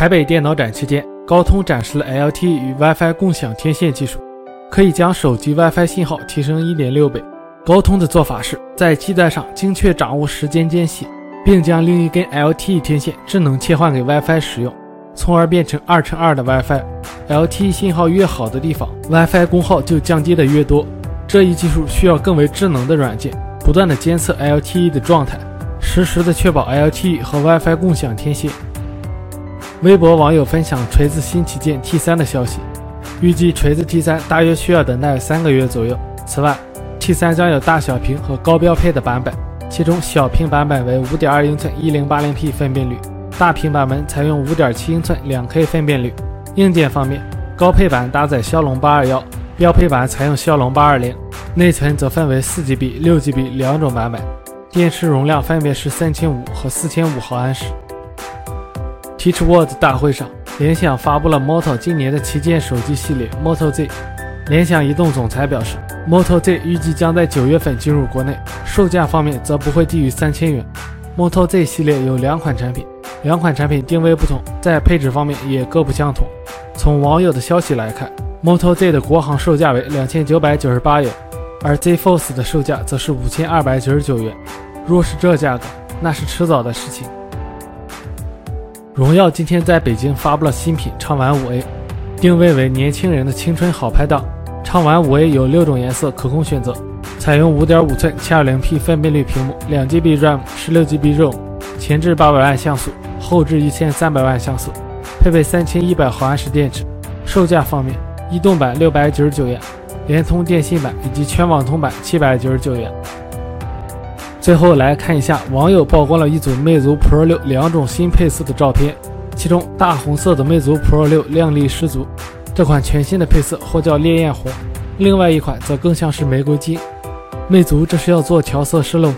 台北电脑展期间，高通展示了 LTE 与 WiFi 共享天线技术，可以将手机 WiFi 信号提升1.6倍。高通的做法是在基带上精确掌握时间间隙，并将另一根 LTE 天线智能切换给 WiFi 使用，从而变成二乘二的 WiFi。LTE 信号越好的地方，WiFi 功耗就降低的越多。这一技术需要更为智能的软件，不断的监测 LTE 的状态，实时的确保 LTE 和 WiFi 共享天线。微博网友分享锤子新旗舰 T3 的消息，预计锤子 T3 大约需要等待三个月左右。此外，T3 将有大小屏和高标配的版本，其中小屏版本为5.2英寸 1080P 分辨率，大屏版本采用5.7英寸 2K 分辨率。硬件方面，高配版搭载骁龙821，标配版采用骁龙820。内存则分为 4GB、6GB 两种版本，电池容量分别是3500和4500毫安时。Teach World 大会上，联想发布了 Moto 今年的旗舰手机系列 Moto Z。联想移动总裁表示，Moto Z 预计将在九月份进入国内，售价方面则不会低于三千元。Moto Z 系列有两款产品，两款产品定位不同，在配置方面也各不相同。从网友的消息来看，Moto Z 的国行售价为两千九百九十八元，而 Z Force 的售价则是五千二百九十九元。若是这价格，那是迟早的事情。荣耀今天在北京发布了新品畅玩五 A，定位为年轻人的青春好拍档。畅玩五 A 有六种颜色可供选择，采用五点五寸七二零 P 分辨率屏幕，两 GB RAM，十六 GB ROM，前置八百万像素，后置一千三百万像素，配备三千一百毫安时电池。售价方面，移动版六百九十九元，联通电信版以及全网通版七百九十九元。最后来看一下网友曝光了一组魅族 Pro 六两种新配色的照片，其中大红色的魅族 Pro 六靓丽十足，这款全新的配色或叫烈焰红，另外一款则更像是玫瑰金。魅族这是要做调色师喽。